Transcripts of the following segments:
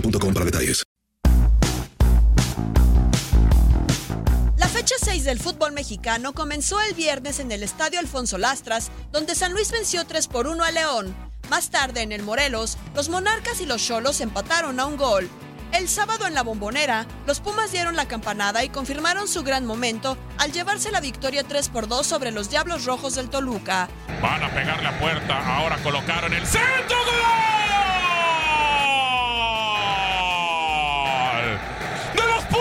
boostmobile.com para detalles. La fecha 6 del fútbol mexicano comenzó el viernes en el Estadio Alfonso Lastras, donde San Luis venció 3 por 1 a León. Más tarde en el Morelos, los Monarcas y los Cholos empataron a un gol. El sábado en la Bombonera, los Pumas dieron la campanada y confirmaron su gran momento al llevarse la victoria 3 por 2 sobre los Diablos Rojos del Toluca. Van a pegar la puerta. Ahora colocaron el centro. ¡Gol! ¡De los Pumas!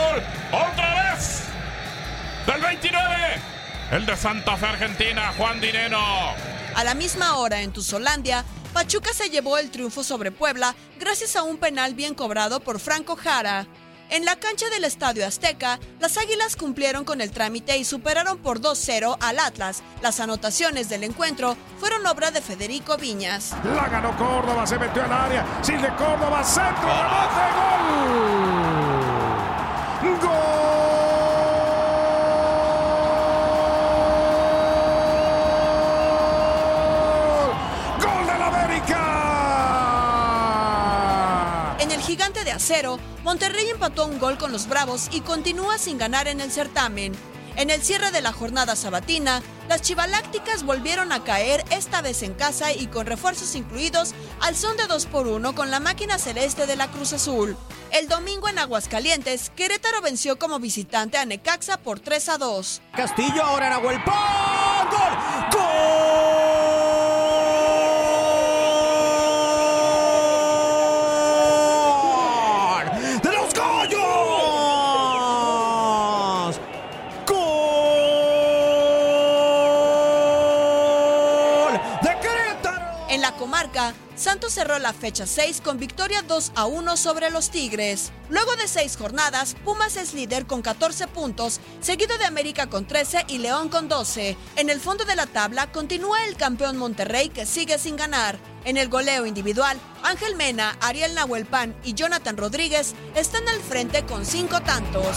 ¡Gol! ¡Otra vez! ¡Del 29! El de Santa Fe, Argentina, Juan Dineno. A la misma hora en Tuzolandia, Pachuca se llevó el triunfo sobre Puebla gracias a un penal bien cobrado por Franco Jara. En la cancha del Estadio Azteca, las Águilas cumplieron con el trámite y superaron por 2-0 al Atlas. Las anotaciones del encuentro fueron obra de Federico Viñas. La ganó Córdoba, se metió al área. Sin de Córdoba, centro, remate, En el gigante de acero, Monterrey empató un gol con los Bravos y continúa sin ganar en el certamen. En el cierre de la jornada sabatina, las chivalácticas volvieron a caer, esta vez en casa y con refuerzos incluidos, al son de 2 por 1 con la máquina celeste de la Cruz Azul. El domingo en Aguascalientes, Querétaro venció como visitante a Necaxa por 3 a 2. Castillo ahora en Aguelpón. Comarca, Santos cerró la fecha 6 con victoria 2 a 1 sobre los Tigres. Luego de seis jornadas, Pumas es líder con 14 puntos, seguido de América con 13 y León con 12. En el fondo de la tabla continúa el campeón Monterrey que sigue sin ganar. En el goleo individual, Ángel Mena, Ariel Nahuelpan y Jonathan Rodríguez están al frente con cinco tantos.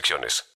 restricciones.